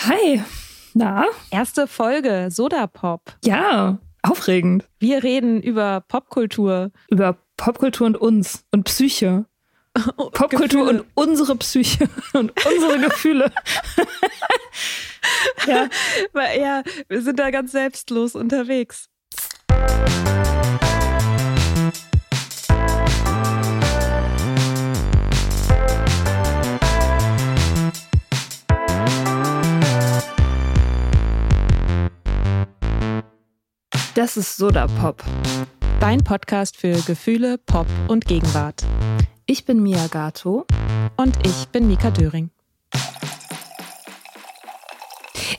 Hi. Na? Erste Folge Soda Pop. Ja, aufregend. Wir reden über Popkultur. Über Popkultur und uns und Psyche. Popkultur Gefühle. und unsere Psyche und unsere Gefühle. Ja, ja, wir sind da ganz selbstlos unterwegs. Das ist Soda Pop. Dein Podcast für Gefühle, Pop und Gegenwart. Ich bin Mia Gato. Und ich bin Mika Döring.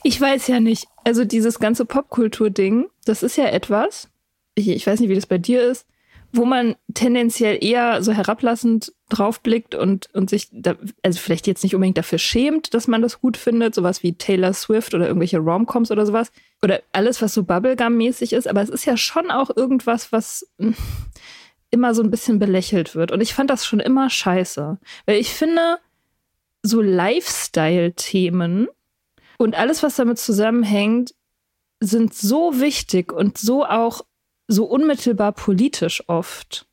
Ich weiß ja nicht, also dieses ganze Popkultur-Ding, das ist ja etwas, ich, ich weiß nicht, wie das bei dir ist, wo man tendenziell eher so herablassend draufblickt und, und sich, da, also vielleicht jetzt nicht unbedingt dafür schämt, dass man das gut findet, sowas wie Taylor Swift oder irgendwelche Romcoms oder sowas. Oder alles, was so Bubblegum-mäßig ist, aber es ist ja schon auch irgendwas, was mm, immer so ein bisschen belächelt wird. Und ich fand das schon immer scheiße. Weil ich finde, so Lifestyle-Themen und alles, was damit zusammenhängt, sind so wichtig und so auch so unmittelbar politisch oft,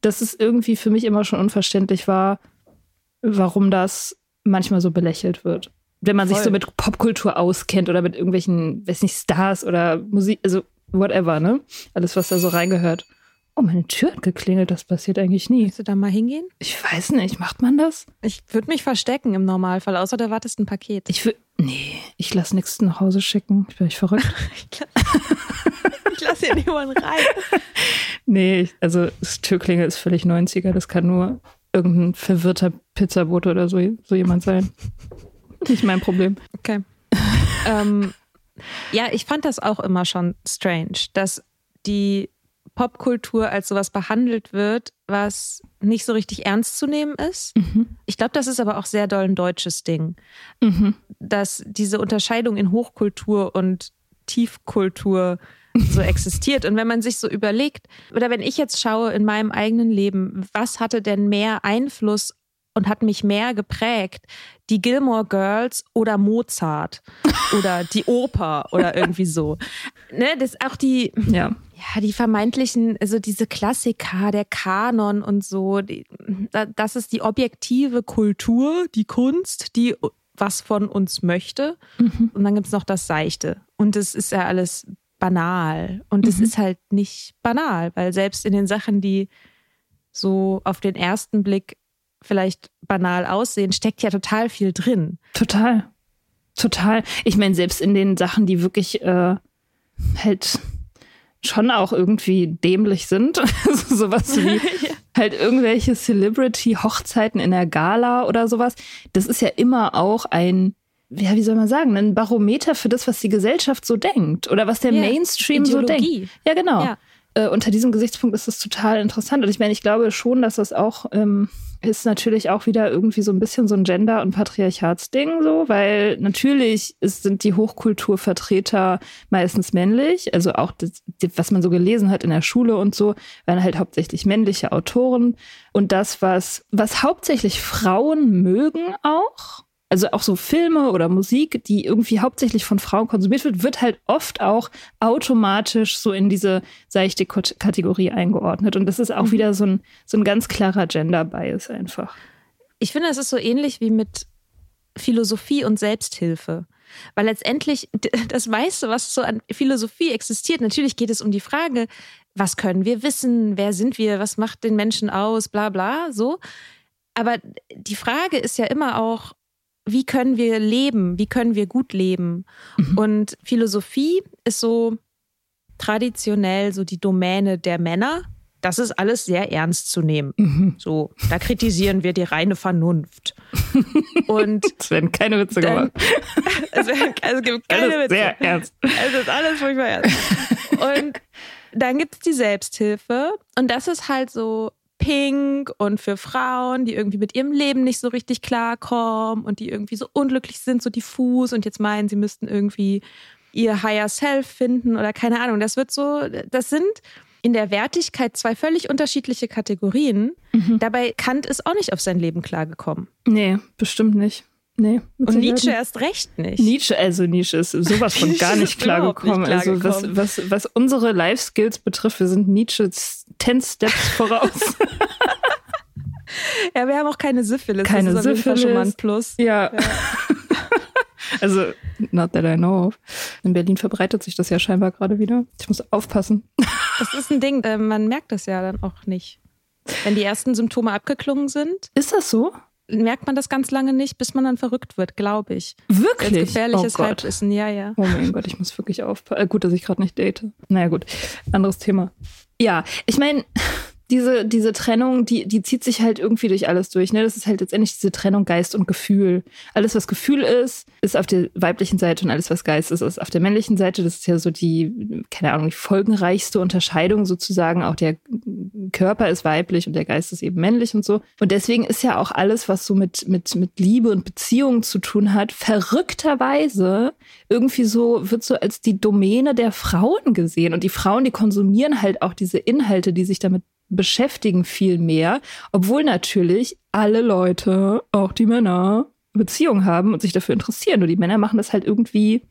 dass es irgendwie für mich immer schon unverständlich war, warum das manchmal so belächelt wird. Wenn man sich Voll. so mit Popkultur auskennt oder mit irgendwelchen, weiß nicht, Stars oder Musik, also whatever, ne? Alles, was da so reingehört. Oh, meine Tür hat geklingelt, das passiert eigentlich nie. Willst du da mal hingehen? Ich weiß nicht, macht man das? Ich würde mich verstecken im Normalfall, außer du wartest ein Paket. Ich will. Nee, ich lasse nichts nach Hause schicken. Ich bin nicht verrückt. Ich lasse hier niemanden rein. Nee, also das Türklingel ist völlig 90er. Das kann nur irgendein verwirrter Pizzabote oder so, so jemand sein. Nicht mein Problem. Okay. ähm, ja, ich fand das auch immer schon strange, dass die Popkultur als sowas behandelt wird, was nicht so richtig ernst zu nehmen ist. Ich glaube, das ist aber auch sehr doll ein deutsches Ding, Mhm. dass diese Unterscheidung in Hochkultur und Tiefkultur so existiert. Und wenn man sich so überlegt, oder wenn ich jetzt schaue in meinem eigenen Leben, was hatte denn mehr Einfluss und hat mich mehr geprägt? Die Gilmore Girls oder Mozart oder die Oper oder irgendwie so. Ne, das auch die, Ja. ja, die vermeintlichen, also diese Klassiker, der Kanon und so, die, da- das ist die objektive Kultur, die Kunst, die was von uns möchte. Und dann gibt's noch das Seichte. Und das ist ja alles banal. Und es ist halt nicht banal, weil selbst in den Sachen, die so auf den ersten Blick vielleicht banal aussehen, steckt ja total viel drin. Total. Total. Ich meine, selbst in den Sachen, die wirklich äh, halt schon auch irgendwie dämlich sind, also sowas wie halt irgendwelche Celebrity-Hochzeiten in der Gala oder sowas, das ist ja immer auch ein, ja, wie soll man sagen, ein Barometer für das, was die Gesellschaft so denkt oder was der Ja, Mainstream so denkt. Ideologie. Ja, genau. Ja. Äh, unter diesem Gesichtspunkt ist es total interessant. Und ich meine, ich glaube schon, dass das auch ähm, ist natürlich auch wieder irgendwie so ein bisschen so ein Gender- und Patriarchatsding so, weil natürlich ist, sind die Hochkulturvertreter meistens männlich. Also auch das, was man so gelesen hat in der Schule und so, waren halt hauptsächlich männliche Autoren. Und das, was, was hauptsächlich Frauen mögen auch, also auch so Filme oder Musik, die irgendwie hauptsächlich von Frauen konsumiert wird, wird halt oft auch automatisch so in diese seichte Kategorie eingeordnet. Und das ist auch mhm. wieder so ein, so ein ganz klarer Gender-Bias einfach. Ich finde, es ist so ähnlich wie mit Philosophie und Selbsthilfe. Weil letztendlich das meiste, was so an Philosophie existiert, natürlich geht es um die Frage, was können wir wissen, wer sind wir, was macht den Menschen aus, bla bla, so. Aber die Frage ist ja immer auch, wie können wir leben, wie können wir gut leben. Mhm. Und Philosophie ist so traditionell so die Domäne der Männer. Das ist alles sehr ernst zu nehmen. Mhm. So, da kritisieren wir die reine Vernunft. Und es werden keine Witze gemacht. es, werden, es gibt keine alles Witze. Sehr ernst. Es ist alles furchtbar ernst. Und dann gibt es die Selbsthilfe. Und das ist halt so pink und für Frauen, die irgendwie mit ihrem Leben nicht so richtig klarkommen und die irgendwie so unglücklich sind, so diffus und jetzt meinen, sie müssten irgendwie ihr Higher Self finden oder keine Ahnung. Das wird so, das sind in der Wertigkeit zwei völlig unterschiedliche Kategorien. Mhm. Dabei Kant ist auch nicht auf sein Leben klargekommen. Nee, bestimmt nicht. Nee. Und Nietzsche erst recht nicht. Nietzsche, also Nietzsche ist sowas von gar nicht klargekommen. Klar also was, was, was unsere Life Skills betrifft, wir sind Nietzsches 10 Steps voraus. ja, wir haben auch keine Syphilis. Keine das ist Syphilis. schon mal ein Plus. Ja. ja. also, not that I know of. In Berlin verbreitet sich das ja scheinbar gerade wieder. Ich muss aufpassen. Das ist ein Ding, äh, man merkt das ja dann auch nicht. Wenn die ersten Symptome abgeklungen sind. Ist das so? Merkt man das ganz lange nicht, bis man dann verrückt wird, glaube ich. Wirklich? Ganz gefährliches oh Halbwissen, ja, ja. Oh mein Gott, ich muss wirklich aufpassen. Äh, gut, dass ich gerade nicht date. Naja, gut. Anderes Thema. Ja, ich meine, diese, diese Trennung, die, die zieht sich halt irgendwie durch alles durch. Ne? Das ist halt letztendlich diese Trennung Geist und Gefühl. Alles, was Gefühl ist, ist auf der weiblichen Seite und alles, was Geist ist, ist auf der männlichen Seite. Das ist ja so die, keine Ahnung, die folgenreichste Unterscheidung sozusagen. Auch der Körper ist weiblich und der Geist ist eben männlich und so. Und deswegen ist ja auch alles, was so mit, mit, mit Liebe und Beziehungen zu tun hat, verrückterweise irgendwie so, wird so als die Domäne der Frauen gesehen. Und die Frauen, die konsumieren halt auch diese Inhalte, die sich damit beschäftigen viel mehr, obwohl natürlich alle Leute, auch die Männer, Beziehungen haben und sich dafür interessieren. Nur die Männer machen das halt irgendwie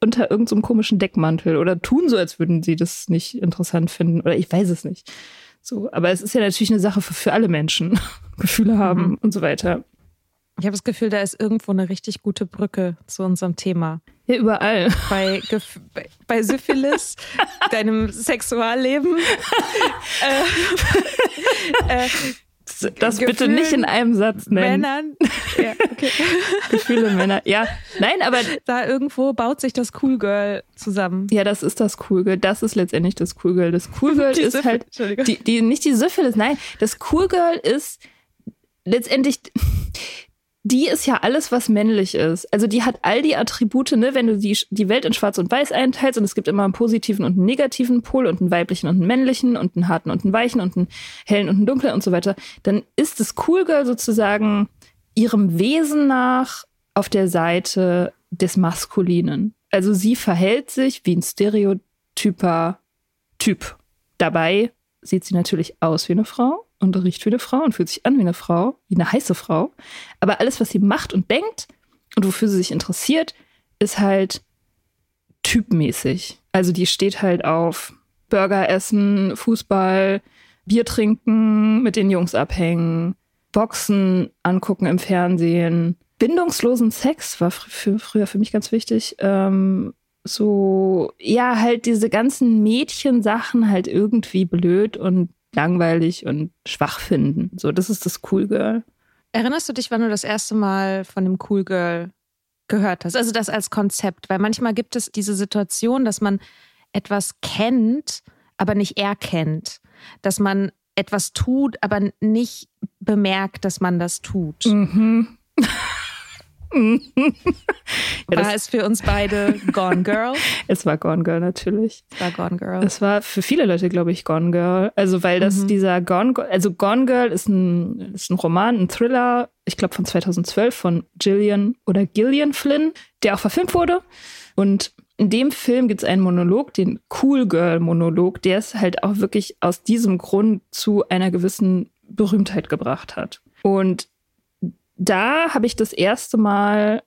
unter irgendeinem so komischen Deckmantel oder tun so, als würden sie das nicht interessant finden. Oder ich weiß es nicht. So, aber es ist ja natürlich eine Sache für, für alle Menschen, Gefühle haben mhm. und so weiter. Ich habe das Gefühl, da ist irgendwo eine richtig gute Brücke zu unserem Thema. Ja, überall. Bei, bei, bei Syphilis, deinem Sexualleben. äh, äh, das Gefühlen bitte nicht in einem Satz nennen. Männern. Ja, okay. Gefühle Männer. Ja, nein, aber. Da irgendwo baut sich das Cool Girl zusammen. Ja, das ist das Cool Girl. Das ist letztendlich das Cool Girl. Das Cool Girl ist halt. Die, die, nicht die Syphilis, nein. Das Cool Girl ist letztendlich die ist ja alles, was männlich ist. Also die hat all die Attribute, ne, wenn du die, die Welt in Schwarz und Weiß einteilst und es gibt immer einen positiven und einen negativen Pol und einen weiblichen und einen männlichen und einen harten und einen weichen und einen hellen und einen dunklen und so weiter, dann ist das Cool Girl sozusagen ihrem Wesen nach auf der Seite des Maskulinen. Also sie verhält sich wie ein stereotyper Typ. Dabei sieht sie natürlich aus wie eine Frau und riecht wie eine Frau und fühlt sich an wie eine Frau, wie eine heiße Frau. Aber alles, was sie macht und denkt und wofür sie sich interessiert, ist halt typmäßig. Also die steht halt auf Burger essen, Fußball, Bier trinken, mit den Jungs abhängen, Boxen angucken im Fernsehen. Bindungslosen Sex war für, früher für mich ganz wichtig. Ähm, so, ja, halt diese ganzen Mädchensachen halt irgendwie blöd und langweilig und schwach finden. So, das ist das Cool Girl. Erinnerst du dich, wann du das erste Mal von dem Cool Girl gehört hast? Also das als Konzept, weil manchmal gibt es diese Situation, dass man etwas kennt, aber nicht erkennt. Dass man etwas tut, aber nicht bemerkt, dass man das tut. Mhm. ja, war es für uns beide Gone Girl? es war Gone Girl natürlich. Es war Gone Girl. Es war für viele Leute, glaube ich, Gone Girl. Also weil das mhm. dieser Gone Girl, also Gone Girl ist ein, ist ein Roman, ein Thriller, ich glaube von 2012 von Gillian oder Gillian Flynn, der auch verfilmt wurde. Und in dem Film gibt es einen Monolog, den Cool Girl Monolog, der es halt auch wirklich aus diesem Grund zu einer gewissen Berühmtheit gebracht hat. Und da habe ich das erste Mal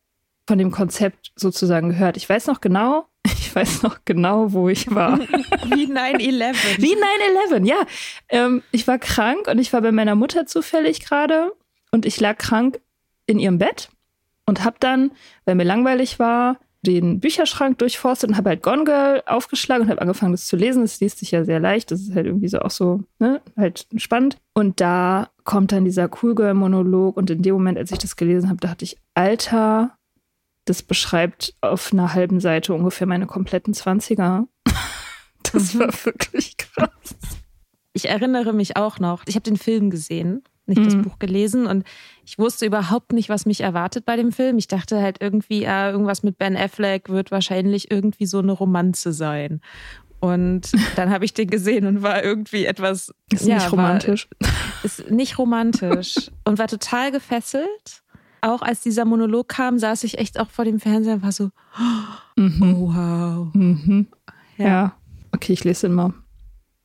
von dem Konzept sozusagen gehört. Ich weiß noch genau, ich weiß noch genau, wo ich war. Wie 9-11. Wie 9-11, ja. Ähm, ich war krank und ich war bei meiner Mutter zufällig gerade und ich lag krank in ihrem Bett und habe dann, weil mir langweilig war, den Bücherschrank durchforstet und habe halt Gone Girl aufgeschlagen und habe angefangen, das zu lesen. Das liest sich ja sehr leicht. Das ist halt irgendwie so auch so, ne, halt spannend. Und da kommt dann dieser Cool Girl-Monolog. Und in dem Moment, als ich das gelesen habe, dachte ich, Alter, das beschreibt auf einer halben Seite ungefähr meine kompletten Zwanziger. Das mhm. war wirklich krass. Ich erinnere mich auch noch, ich habe den Film gesehen nicht mhm. das Buch gelesen und ich wusste überhaupt nicht, was mich erwartet bei dem Film. Ich dachte halt irgendwie, ja, irgendwas mit Ben Affleck wird wahrscheinlich irgendwie so eine Romanze sein. Und dann habe ich den gesehen und war irgendwie etwas. Ist ja, nicht romantisch. War, ist nicht romantisch und war total gefesselt. Auch als dieser Monolog kam, saß ich echt auch vor dem Fernseher und war so, mhm. oh, wow. Mhm. Ja. ja. Okay, ich lese ihn mal.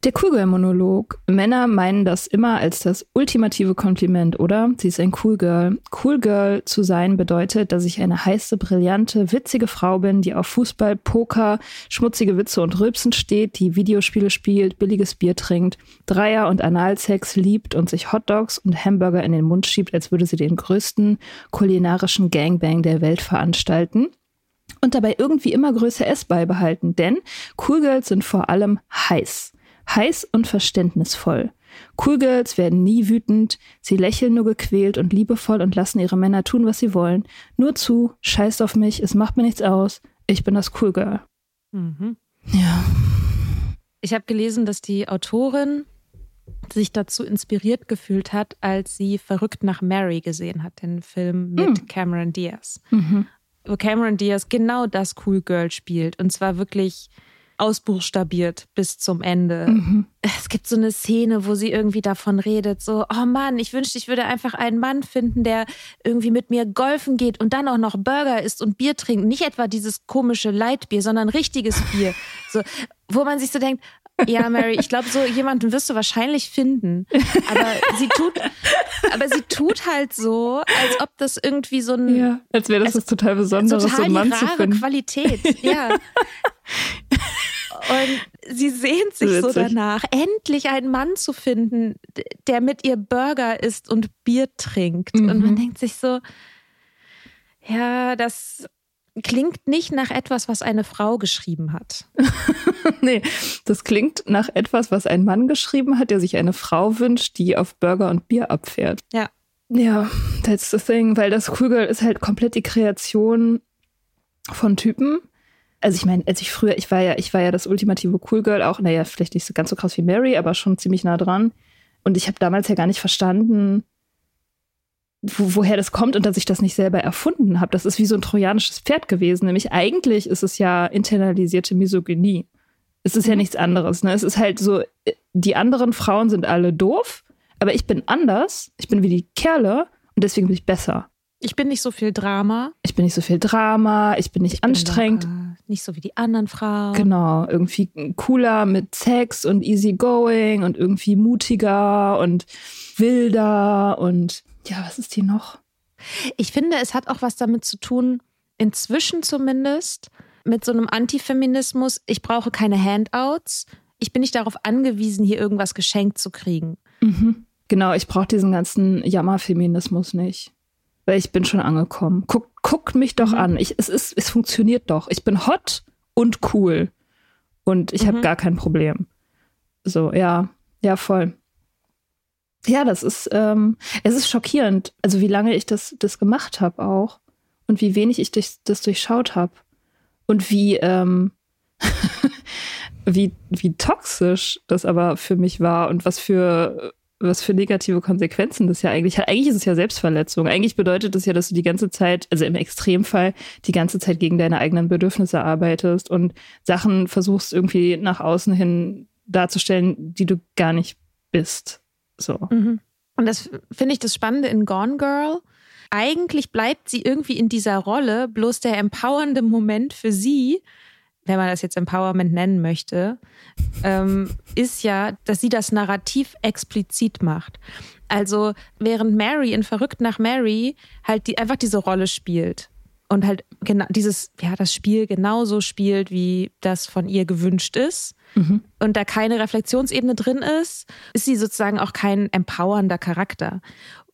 Der Cool-Girl-Monolog. Männer meinen das immer als das ultimative Kompliment, oder? Sie ist ein Cool Girl. Cool Girl zu sein bedeutet, dass ich eine heiße, brillante, witzige Frau bin, die auf Fußball, Poker, schmutzige Witze und Rülpsen steht, die Videospiele spielt, billiges Bier trinkt, Dreier- und Analsex liebt und sich Hotdogs und Hamburger in den Mund schiebt, als würde sie den größten kulinarischen Gangbang der Welt veranstalten und dabei irgendwie immer größer S beibehalten, denn Cool Girls sind vor allem heiß heiß und verständnisvoll. Cool Girls werden nie wütend, sie lächeln nur gequält und liebevoll und lassen ihre Männer tun, was sie wollen. Nur zu, scheißt auf mich, es macht mir nichts aus, ich bin das Cool Girl. Mhm. Ja. Ich habe gelesen, dass die Autorin sich dazu inspiriert gefühlt hat, als sie Verrückt nach Mary gesehen hat, den Film mit mhm. Cameron Diaz. Mhm. Wo Cameron Diaz genau das Cool Girl spielt. Und zwar wirklich ausbuchstabiert bis zum Ende. Mhm. Es gibt so eine Szene, wo sie irgendwie davon redet, so, oh Mann, ich wünschte, ich würde einfach einen Mann finden, der irgendwie mit mir golfen geht und dann auch noch Burger isst und Bier trinkt. Nicht etwa dieses komische Leitbier, sondern richtiges Bier. So, wo man sich so denkt, ja, Mary, ich glaube, so jemanden wirst du wahrscheinlich finden. Aber sie tut, aber sie tut halt so, als ob das irgendwie so ein. Ja, als wäre das was total Besonderes, total so einen Mann zu finden. Qualität, ja. Und sie sehnt sich so danach, endlich einen Mann zu finden, der mit ihr Burger isst und Bier trinkt. Mhm. Und man mhm. denkt sich so, ja, das klingt nicht nach etwas, was eine Frau geschrieben hat. nee, das klingt nach etwas, was ein Mann geschrieben hat, der sich eine Frau wünscht, die auf Burger und Bier abfährt. Ja. Ja, that's the thing, weil das Cool Girl ist halt komplett die Kreation von Typen, also ich meine, als ich früher, ich war ja, ich war ja das ultimative Cool Girl auch, naja, vielleicht nicht so ganz so krass wie Mary, aber schon ziemlich nah dran. Und ich habe damals ja gar nicht verstanden, wo, woher das kommt und dass ich das nicht selber erfunden habe. Das ist wie so ein trojanisches Pferd gewesen. Nämlich eigentlich ist es ja internalisierte Misogynie. Es ist ja mhm. nichts anderes. Ne? Es ist halt so, die anderen Frauen sind alle doof, aber ich bin anders. Ich bin wie die Kerle und deswegen bin ich besser. Ich bin nicht so viel Drama. Ich bin nicht so viel Drama, ich bin nicht ich anstrengend. Bin nicht so wie die anderen Frauen. Genau, irgendwie cooler mit Sex und easygoing und irgendwie mutiger und wilder und ja, was ist hier noch? Ich finde, es hat auch was damit zu tun, inzwischen zumindest, mit so einem Antifeminismus. Ich brauche keine Handouts. Ich bin nicht darauf angewiesen, hier irgendwas geschenkt zu kriegen. Mhm. Genau, ich brauche diesen ganzen Jammerfeminismus nicht weil ich bin schon angekommen. Guck, guckt mich doch mhm. an. Ich, es, ist, es funktioniert doch. Ich bin hot und cool. Und ich mhm. habe gar kein Problem. So, ja, ja, voll. Ja, das ist, ähm, es ist schockierend, also wie lange ich das, das gemacht habe auch. Und wie wenig ich das, das durchschaut habe. Und wie, ähm, wie, wie toxisch das aber für mich war und was für was für negative Konsequenzen das ja eigentlich hat. Eigentlich ist es ja Selbstverletzung. Eigentlich bedeutet es ja, dass du die ganze Zeit, also im Extremfall, die ganze Zeit gegen deine eigenen Bedürfnisse arbeitest und Sachen versuchst irgendwie nach außen hin darzustellen, die du gar nicht bist. So. Mhm. Und das finde ich das Spannende in Gone Girl. Eigentlich bleibt sie irgendwie in dieser Rolle, bloß der empowernde Moment für sie, wenn man das jetzt Empowerment nennen möchte, ähm, ist ja, dass sie das Narrativ explizit macht. Also während Mary in Verrückt nach Mary halt die, einfach diese Rolle spielt und halt genau dieses, ja, das Spiel genauso spielt, wie das von ihr gewünscht ist mhm. und da keine Reflexionsebene drin ist, ist sie sozusagen auch kein empowernder Charakter.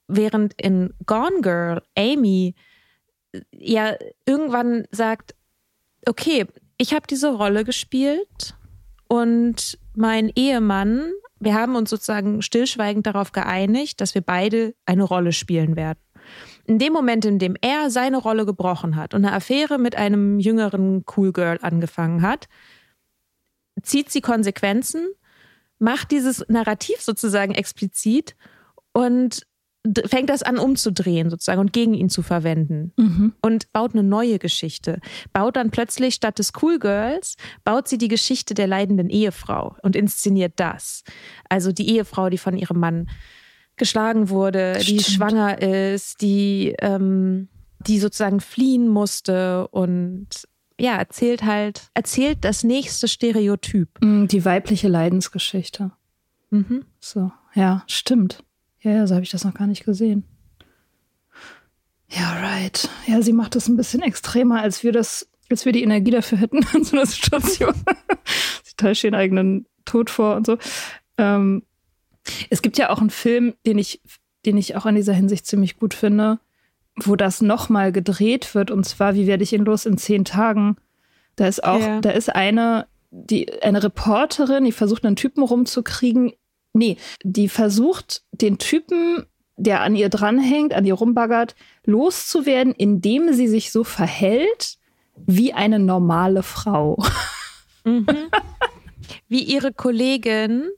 Während in Gone Girl Amy ja irgendwann sagt, okay, ich habe diese Rolle gespielt und mein Ehemann, wir haben uns sozusagen stillschweigend darauf geeinigt, dass wir beide eine Rolle spielen werden. In dem Moment, in dem er seine Rolle gebrochen hat und eine Affäre mit einem jüngeren Cool Girl angefangen hat, zieht sie Konsequenzen, macht dieses Narrativ sozusagen explizit und fängt das an umzudrehen sozusagen und gegen ihn zu verwenden mhm. und baut eine neue Geschichte. Baut dann plötzlich statt des Cool Girls, baut sie die Geschichte der leidenden Ehefrau und inszeniert das. Also die Ehefrau, die von ihrem Mann geschlagen wurde, Stimmt. die schwanger ist, die, ähm, die sozusagen fliehen musste und ja, erzählt halt, erzählt das nächste Stereotyp. Mm, die weibliche Leidensgeschichte. Mhm. So, ja, stimmt. Ja, ja, so habe ich das noch gar nicht gesehen. Ja, right. Ja, sie macht das ein bisschen extremer, als wir das, als wir die Energie dafür hätten in so einer Situation. sie täuscht ihren eigenen Tod vor und so. Ähm, es gibt ja auch einen Film, den ich, den ich auch in dieser Hinsicht ziemlich gut finde, wo das nochmal gedreht wird, und zwar, wie werde ich ihn los in zehn Tagen? Da ist auch, ja. da ist eine, die, eine Reporterin, die versucht, einen Typen rumzukriegen Nee, die versucht, den Typen, der an ihr dranhängt, an ihr rumbaggert, loszuwerden, indem sie sich so verhält wie eine normale Frau. Mhm. Wie ihre Kollegin.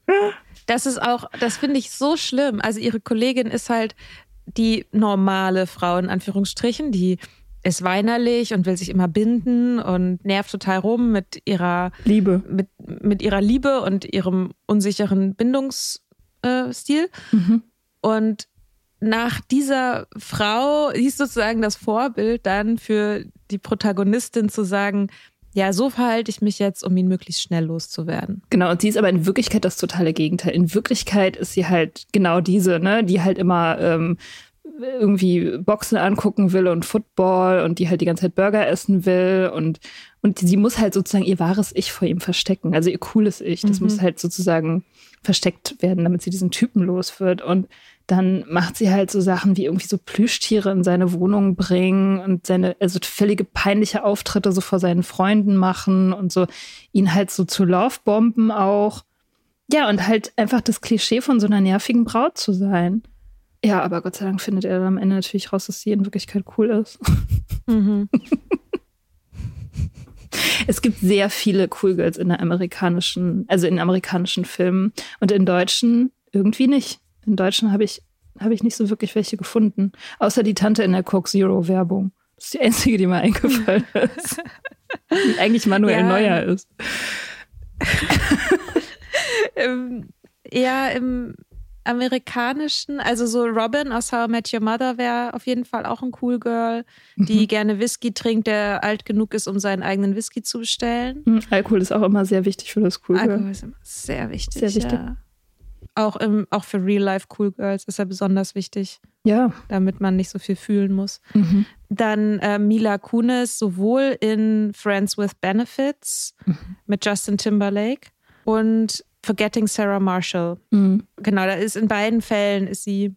Das ist auch, das finde ich so schlimm. Also ihre Kollegin ist halt die normale Frau in Anführungsstrichen, die ist weinerlich und will sich immer binden und nervt total rum mit ihrer Liebe. Mit, mit ihrer Liebe und ihrem unsicheren Bindungsstil. Mhm. Und nach dieser Frau ist sozusagen das Vorbild dann für die Protagonistin zu sagen, ja, so verhalte ich mich jetzt, um ihn möglichst schnell loszuwerden. Genau, und sie ist aber in Wirklichkeit das totale Gegenteil. In Wirklichkeit ist sie halt genau diese, ne, die halt immer ähm, irgendwie Boxen angucken will und Football und die halt die ganze Zeit Burger essen will und und sie muss halt sozusagen ihr wahres Ich vor ihm verstecken, also ihr cooles Ich. Das mhm. muss halt sozusagen versteckt werden, damit sie diesen Typen los wird und dann macht sie halt so Sachen wie irgendwie so Plüschtiere in seine Wohnung bringen und seine, also völlige peinliche Auftritte so vor seinen Freunden machen und so ihn halt so zu Lovebomben auch. Ja, und halt einfach das Klischee von so einer nervigen Braut zu sein. Ja, aber Gott sei Dank findet er dann am Ende natürlich raus, dass sie in Wirklichkeit cool ist. Mhm. es gibt sehr viele Cool Girls in der amerikanischen, also in amerikanischen Filmen und in deutschen irgendwie nicht. In deutschen habe ich, habe ich nicht so wirklich welche gefunden. Außer die Tante in der Coke Zero Werbung. Das ist die einzige, die mir eingefallen ist. die eigentlich Manuel ja. Neuer ist. ähm, ja, im amerikanischen, also so Robin aus How I Met Your Mother wäre auf jeden Fall auch ein cool Girl, die mhm. gerne Whisky trinkt, der alt genug ist, um seinen eigenen Whisky zu bestellen. Mhm. Alkohol ist auch immer sehr wichtig für das Cool Girl. Alkohol ist immer sehr wichtig. Sehr wichtig. Ja. Auch, im, auch für Real-Life Cool Girls ist er besonders wichtig. Ja. Damit man nicht so viel fühlen muss. Mhm. Dann äh, Mila Kunis, sowohl in Friends with Benefits mhm. mit Justin Timberlake und Forgetting Sarah Marshall. Mhm. Genau, da ist in beiden Fällen ist sie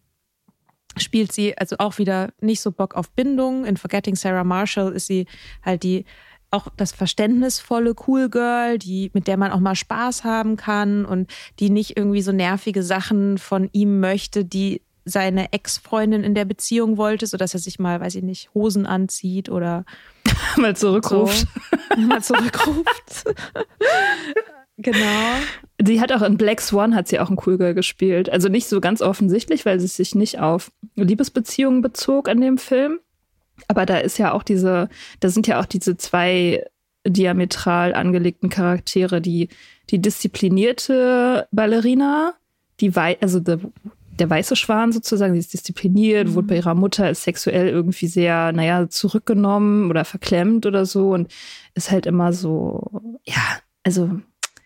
spielt sie also auch wieder nicht so Bock auf Bindung. In Forgetting Sarah Marshall ist sie halt die auch das verständnisvolle Cool Girl, die mit der man auch mal Spaß haben kann und die nicht irgendwie so nervige Sachen von ihm möchte, die seine Ex-Freundin in der Beziehung wollte, sodass er sich mal, weiß ich nicht, Hosen anzieht oder mal zurückruft. So, mal zurückruft. Genau. Sie hat auch in Black Swan hat sie auch ein Cool Girl gespielt. Also nicht so ganz offensichtlich, weil sie sich nicht auf Liebesbeziehungen bezog in dem Film. Aber da ist ja auch diese, da sind ja auch diese zwei diametral angelegten Charaktere, die, die disziplinierte Ballerina, die wei also der, der weiße Schwan sozusagen, sie ist diszipliniert, mhm. wurde bei ihrer Mutter, ist sexuell irgendwie sehr, naja, zurückgenommen oder verklemmt oder so und ist halt immer so, ja, also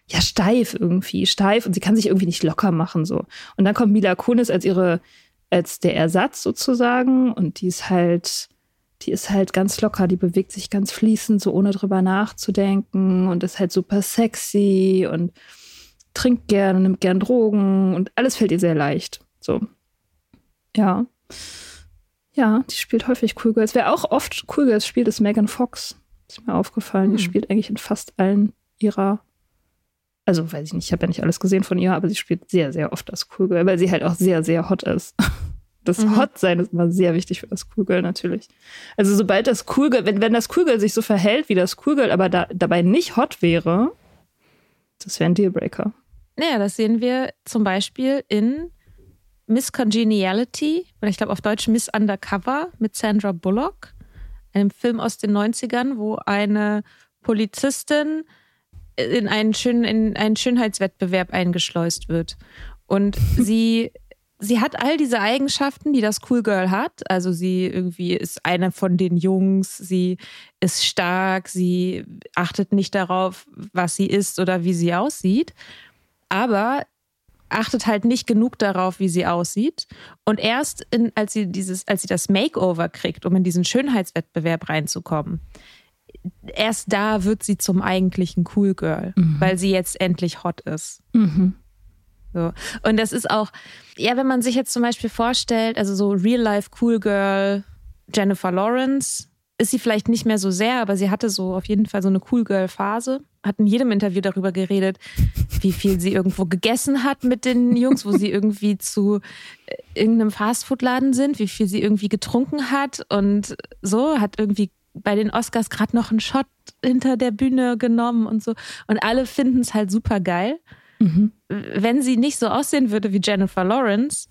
ja, steif irgendwie, steif und sie kann sich irgendwie nicht locker machen so. Und dann kommt Mila Kunis als ihre, als der Ersatz sozusagen und die ist halt, die ist halt ganz locker, die bewegt sich ganz fließend, so ohne drüber nachzudenken und ist halt super sexy und trinkt gerne, nimmt gern Drogen und alles fällt ihr sehr leicht. So. Ja. Ja, die spielt häufig Cool Girls. Wer auch oft Cool Girls spielt, ist Megan Fox. Ist mir aufgefallen. Hm. Die spielt eigentlich in fast allen ihrer. Also, weiß ich nicht, ich habe ja nicht alles gesehen von ihr, aber sie spielt sehr, sehr oft das Cool Girl, weil sie halt auch sehr, sehr hot ist. Das mhm. Hot-Sein ist immer sehr wichtig für das Cool Girl natürlich. Also sobald das Cool Girl, wenn, wenn das Cool Girl sich so verhält wie das Cool Girl, aber da, dabei nicht hot wäre, das wäre ein Dealbreaker. Naja, das sehen wir zum Beispiel in Miss Congeniality, oder ich glaube auf Deutsch Miss Undercover mit Sandra Bullock, einem Film aus den 90ern, wo eine Polizistin in einen, schön, in einen Schönheitswettbewerb eingeschleust wird. Und sie sie hat all diese Eigenschaften, die das Cool Girl hat. Also sie irgendwie ist eine von den Jungs, sie ist stark, sie achtet nicht darauf, was sie ist oder wie sie aussieht, aber achtet halt nicht genug darauf, wie sie aussieht. Und erst in, als sie dieses, als sie das Makeover kriegt, um in diesen Schönheitswettbewerb reinzukommen, erst da wird sie zum eigentlichen Cool Girl, mhm. weil sie jetzt endlich hot ist. Mhm. So. Und das ist auch, ja, wenn man sich jetzt zum Beispiel vorstellt, also so Real Life Cool Girl Jennifer Lawrence, ist sie vielleicht nicht mehr so sehr, aber sie hatte so auf jeden Fall so eine Cool Girl Phase. Hat in jedem Interview darüber geredet, wie viel sie irgendwo gegessen hat mit den Jungs, wo sie irgendwie zu äh, irgendeinem Fastfood-Laden sind, wie viel sie irgendwie getrunken hat und so, hat irgendwie bei den Oscars gerade noch einen Shot hinter der Bühne genommen und so. Und alle finden es halt super geil. Mhm. Wenn sie nicht so aussehen würde wie Jennifer Lawrence,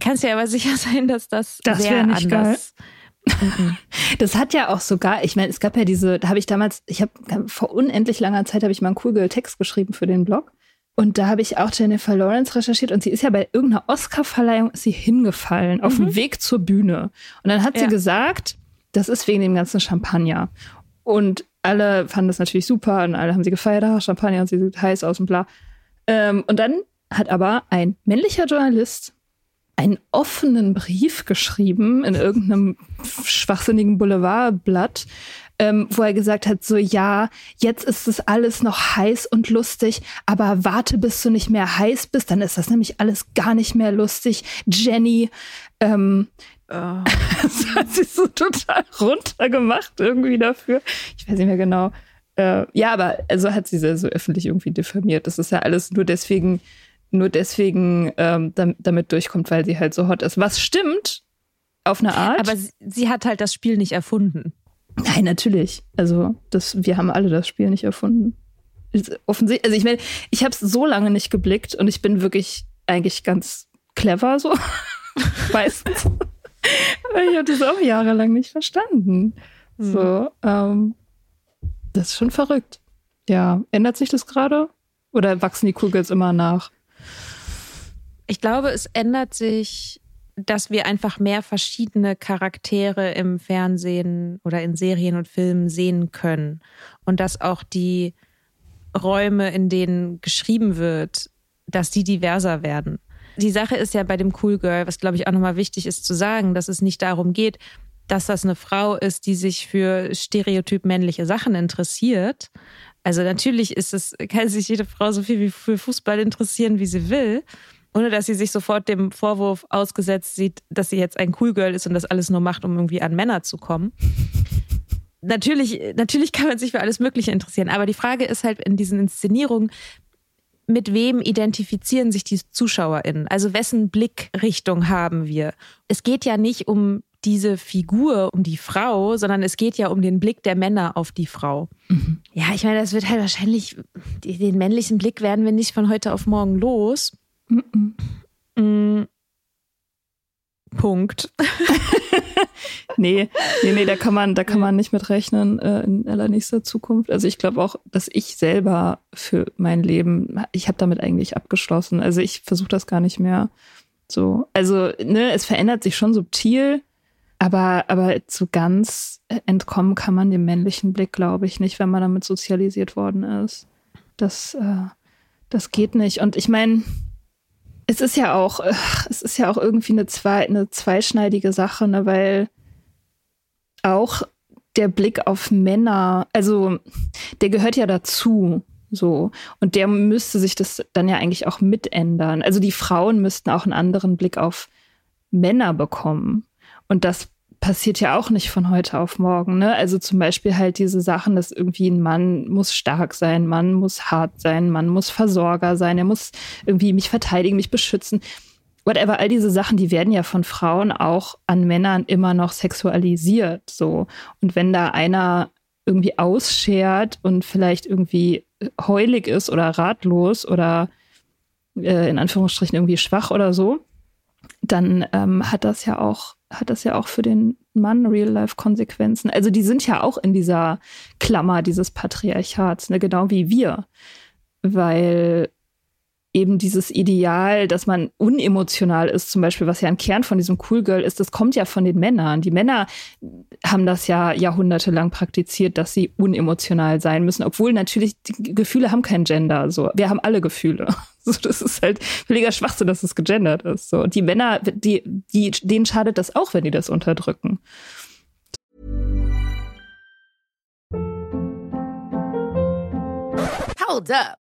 kann es ja aber sicher sein, dass das, das sehr nicht anders. Geil. Das hat ja auch sogar, ich meine, es gab ja diese, da habe ich damals, ich habe vor unendlich langer Zeit habe ich mal einen cool Girl Text geschrieben für den Blog. Und da habe ich auch Jennifer Lawrence recherchiert und sie ist ja bei irgendeiner Oscar-Verleihung ist sie hingefallen auf dem mhm. Weg zur Bühne. Und dann hat ja. sie gesagt, das ist wegen dem ganzen Champagner. Und alle fanden das natürlich super und alle haben sie gefeiert, ah, Champagner und sie sieht heiß aus und bla. Ähm, und dann hat aber ein männlicher Journalist einen offenen Brief geschrieben in irgendeinem schwachsinnigen Boulevardblatt, ähm, wo er gesagt hat, so ja, jetzt ist es alles noch heiß und lustig, aber warte, bis du nicht mehr heiß bist, dann ist das nämlich alles gar nicht mehr lustig. Jenny, ähm, Oh. Das hat sie so total runtergemacht irgendwie dafür. Ich weiß nicht mehr genau. Äh, ja, aber also hat sie sehr so öffentlich irgendwie diffamiert. Das ist ja alles nur deswegen, nur deswegen ähm, damit durchkommt, weil sie halt so hot ist. Was stimmt, auf eine Art. Aber sie, sie hat halt das Spiel nicht erfunden. Nein, natürlich. Also das, wir haben alle das Spiel nicht erfunden. Offensichtlich, also ich meine, ich habe es so lange nicht geblickt und ich bin wirklich eigentlich ganz clever so. Meistens ich habe das auch jahrelang nicht verstanden. Hm. So, ähm, das ist schon verrückt. Ja, ändert sich das gerade? Oder wachsen die Kugels immer nach? Ich glaube, es ändert sich, dass wir einfach mehr verschiedene Charaktere im Fernsehen oder in Serien und Filmen sehen können. Und dass auch die Räume, in denen geschrieben wird, dass die diverser werden. Die Sache ist ja bei dem Cool Girl, was glaube ich auch nochmal wichtig ist zu sagen, dass es nicht darum geht, dass das eine Frau ist, die sich für stereotyp männliche Sachen interessiert. Also natürlich ist es, kann sich jede Frau so viel wie für Fußball interessieren, wie sie will, ohne dass sie sich sofort dem Vorwurf ausgesetzt sieht, dass sie jetzt ein Cool Girl ist und das alles nur macht, um irgendwie an Männer zu kommen. Natürlich, natürlich kann man sich für alles Mögliche interessieren, aber die Frage ist halt in diesen Inszenierungen, mit wem identifizieren sich die ZuschauerInnen? Also wessen Blickrichtung haben wir? Es geht ja nicht um diese Figur, um die Frau, sondern es geht ja um den Blick der Männer auf die Frau. Mhm. Ja, ich meine, das wird halt wahrscheinlich, den männlichen Blick werden wir nicht von heute auf morgen los. Mhm. Punkt. nee, nee, nee, da kann man, da kann man nicht mit rechnen äh, in allernächster Zukunft. Also ich glaube auch, dass ich selber für mein Leben, ich habe damit eigentlich abgeschlossen. Also ich versuche das gar nicht mehr so. Also, ne, es verändert sich schon subtil, aber, aber so ganz entkommen kann man dem männlichen Blick, glaube ich, nicht, wenn man damit sozialisiert worden ist. Das, äh, das geht nicht. Und ich meine, es ist ja auch, es ist ja auch irgendwie eine, zwei, eine zweischneidige Sache, ne, weil auch der Blick auf Männer, also der gehört ja dazu. So. Und der müsste sich das dann ja eigentlich auch mitändern. Also die Frauen müssten auch einen anderen Blick auf Männer bekommen. Und das passiert ja auch nicht von heute auf morgen. Ne? Also zum Beispiel halt diese Sachen, dass irgendwie ein Mann muss stark sein, Mann muss hart sein, Mann muss Versorger sein, er muss irgendwie mich verteidigen, mich beschützen. Whatever, all diese Sachen, die werden ja von Frauen auch an Männern immer noch sexualisiert. So. Und wenn da einer irgendwie ausschert und vielleicht irgendwie heulig ist oder ratlos oder äh, in Anführungsstrichen irgendwie schwach oder so, dann ähm, hat das ja auch hat das ja auch für den Mann Real-Life-Konsequenzen. Also die sind ja auch in dieser Klammer dieses Patriarchats, ne? genau wie wir. Weil eben dieses Ideal, dass man unemotional ist, zum Beispiel, was ja ein Kern von diesem Cool Girl ist, das kommt ja von den Männern. Die Männer haben das ja jahrhundertelang praktiziert, dass sie unemotional sein müssen, obwohl natürlich die Gefühle haben kein Gender. So, wir haben alle Gefühle. So, das ist halt völliger Schwachsinn, dass es gegendert ist. So, und die Männer, die, die, denen schadet das auch, wenn die das unterdrücken. Hold up.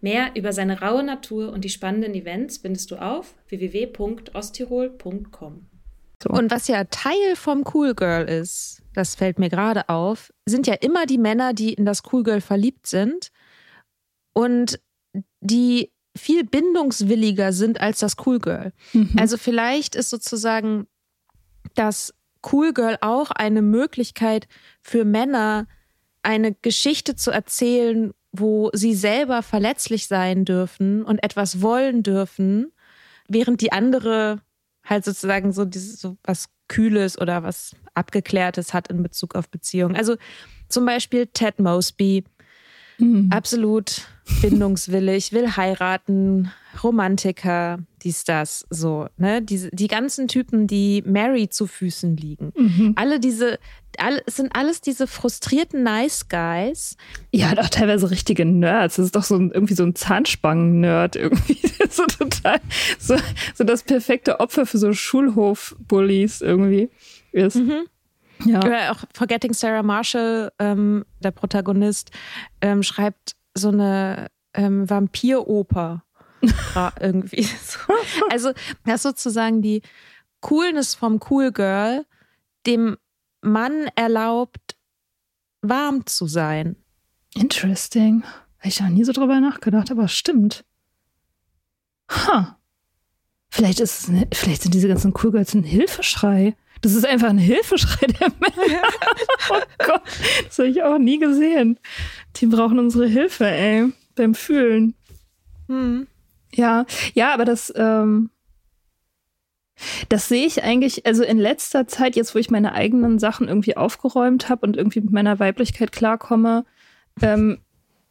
Mehr über seine raue Natur und die spannenden Events findest du auf www.osttirol.com. So. Und was ja Teil vom Cool Girl ist, das fällt mir gerade auf, sind ja immer die Männer, die in das Cool Girl verliebt sind und die viel bindungswilliger sind als das Cool Girl. Mhm. Also vielleicht ist sozusagen das Cool Girl auch eine Möglichkeit für Männer, eine Geschichte zu erzählen, wo sie selber verletzlich sein dürfen und etwas wollen dürfen, während die andere halt sozusagen so dieses so was Kühles oder was Abgeklärtes hat in Bezug auf Beziehungen. Also zum Beispiel Ted Mosby, mhm. absolut bindungswillig, will heiraten, Romantiker, dies, das, so, ne? Diese, die ganzen Typen, die Mary zu Füßen liegen. Mhm. Alle diese, alle, es sind alles diese frustrierten Nice Guys. Ja, doch teilweise richtige Nerds. Das ist doch so ein, irgendwie so ein Zahnspangen-Nerd irgendwie. so total, so, so das perfekte Opfer für so Schulhof-Bullies irgendwie ist. Mhm. Ja. Oder auch Forgetting Sarah Marshall, ähm, der Protagonist, ähm, schreibt so eine ähm, Vampiroper irgendwie. So. Also, das ist sozusagen die Coolness vom Cool Girl, dem Mann erlaubt, warm zu sein. Interesting. Habe ich da nie so drüber nachgedacht, aber stimmt. Ha. Vielleicht, ist es eine, vielleicht sind diese ganzen Cool Girls ein Hilfeschrei. Das ist einfach ein Hilfeschrei der Männer. oh Gott, das habe ich auch nie gesehen. Die brauchen unsere Hilfe, ey, beim Fühlen. Hm. Ja, ja, aber das, ähm, das sehe ich eigentlich, also in letzter Zeit, jetzt wo ich meine eigenen Sachen irgendwie aufgeräumt habe und irgendwie mit meiner Weiblichkeit klarkomme, ähm,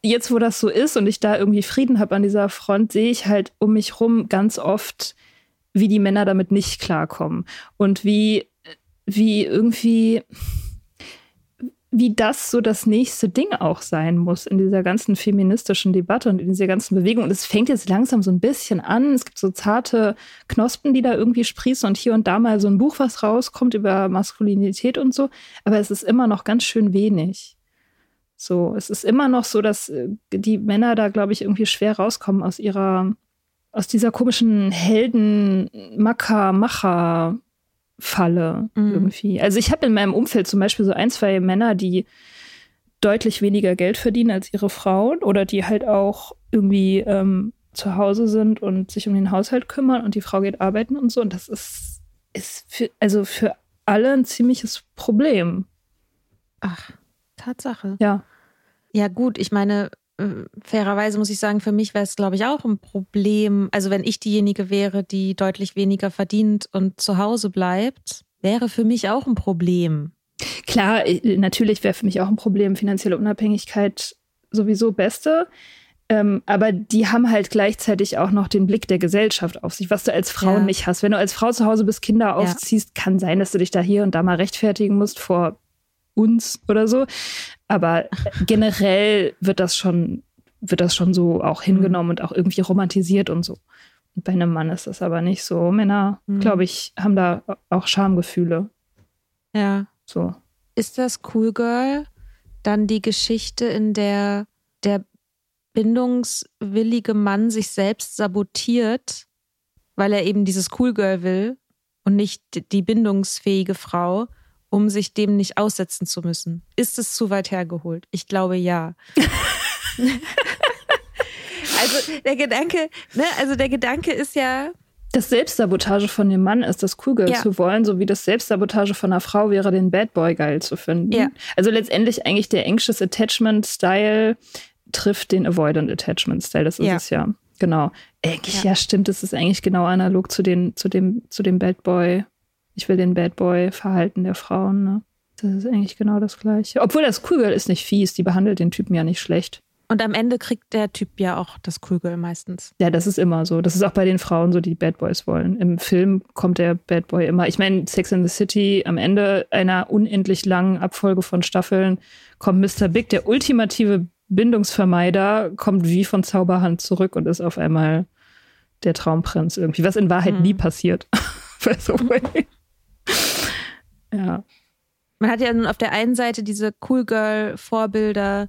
jetzt wo das so ist und ich da irgendwie Frieden habe an dieser Front, sehe ich halt um mich rum ganz oft, wie die Männer damit nicht klarkommen und wie, wie irgendwie, wie das so das nächste Ding auch sein muss in dieser ganzen feministischen Debatte und in dieser ganzen Bewegung. Und es fängt jetzt langsam so ein bisschen an. Es gibt so zarte Knospen, die da irgendwie sprießen und hier und da mal so ein Buch, was rauskommt über Maskulinität und so. Aber es ist immer noch ganz schön wenig. So, es ist immer noch so, dass äh, die Männer da, glaube ich, irgendwie schwer rauskommen aus ihrer, aus dieser komischen Helden-Macker-Macher-Falle Mhm. irgendwie. Also ich habe in meinem Umfeld zum Beispiel so ein, zwei Männer, die deutlich weniger Geld verdienen als ihre Frauen oder die halt auch irgendwie ähm, zu Hause sind und sich um den Haushalt kümmern und die Frau geht arbeiten und so. Und das ist, ist für, also für alle ein ziemliches Problem. Ach, Tatsache. Ja. Ja, gut, ich meine, fairerweise muss ich sagen, für mich wäre es, glaube ich, auch ein Problem. Also, wenn ich diejenige wäre, die deutlich weniger verdient und zu Hause bleibt, wäre für mich auch ein Problem. Klar, äh, natürlich wäre für mich auch ein Problem, finanzielle Unabhängigkeit sowieso beste. Ähm, aber die haben halt gleichzeitig auch noch den Blick der Gesellschaft auf sich, was du als Frau Ja. nicht hast. Wenn du als Frau zu Hause bist, Kinder aufziehst, kann sein, dass du dich da hier und da mal rechtfertigen musst vor uns oder so. Aber generell wird das schon, wird das schon so auch hingenommen und auch irgendwie romantisiert und so. Und bei einem Mann ist das aber nicht so. Männer, Mhm. glaube ich, haben da auch Schamgefühle. Ja. So. Ist das Cool Girl dann die Geschichte, in der der bindungswillige Mann sich selbst sabotiert, weil er eben dieses Cool Girl will und nicht die bindungsfähige Frau, um sich dem nicht aussetzen zu müssen? Ist es zu weit hergeholt? Ich glaube ja. also der Gedanke, ne, also der Gedanke ist ja, Das Selbstsabotage von dem Mann ist, das Cool Girl Ja. zu wollen, so wie das Selbstsabotage von einer Frau wäre, den Bad Boy geil zu finden. Ja. Also letztendlich eigentlich der Anxious Attachment Style trifft den Avoidant Attachment Style. Das ist Ja. es ja. Genau. Eigentlich, Ja. ja. stimmt, das ist eigentlich genau analog zu, den, zu, dem, zu dem Bad Boy. Ich will den Bad Boy-Verhalten der Frauen, ne? Das ist eigentlich genau das Gleiche. Obwohl das Cool Girl ist nicht fies, die behandelt den Typen ja nicht schlecht. und am Ende kriegt der Typ ja auch das Cool Girl meistens. Ja, das ist immer so. Das ist auch bei den Frauen so, die Bad Boys wollen. Im Film kommt der Bad Boy immer. Ich meine, Sex in the City, am Ende einer unendlich langen Abfolge von Staffeln kommt Mr. Big, der ultimative Bindungsvermeider, kommt wie von Zauberhand zurück und ist auf einmal der Traumprinz irgendwie, was in Wahrheit Mhm. nie passiert. By the way. Ja. Man hat ja nun auf der einen Seite diese Cool Girl Vorbilder,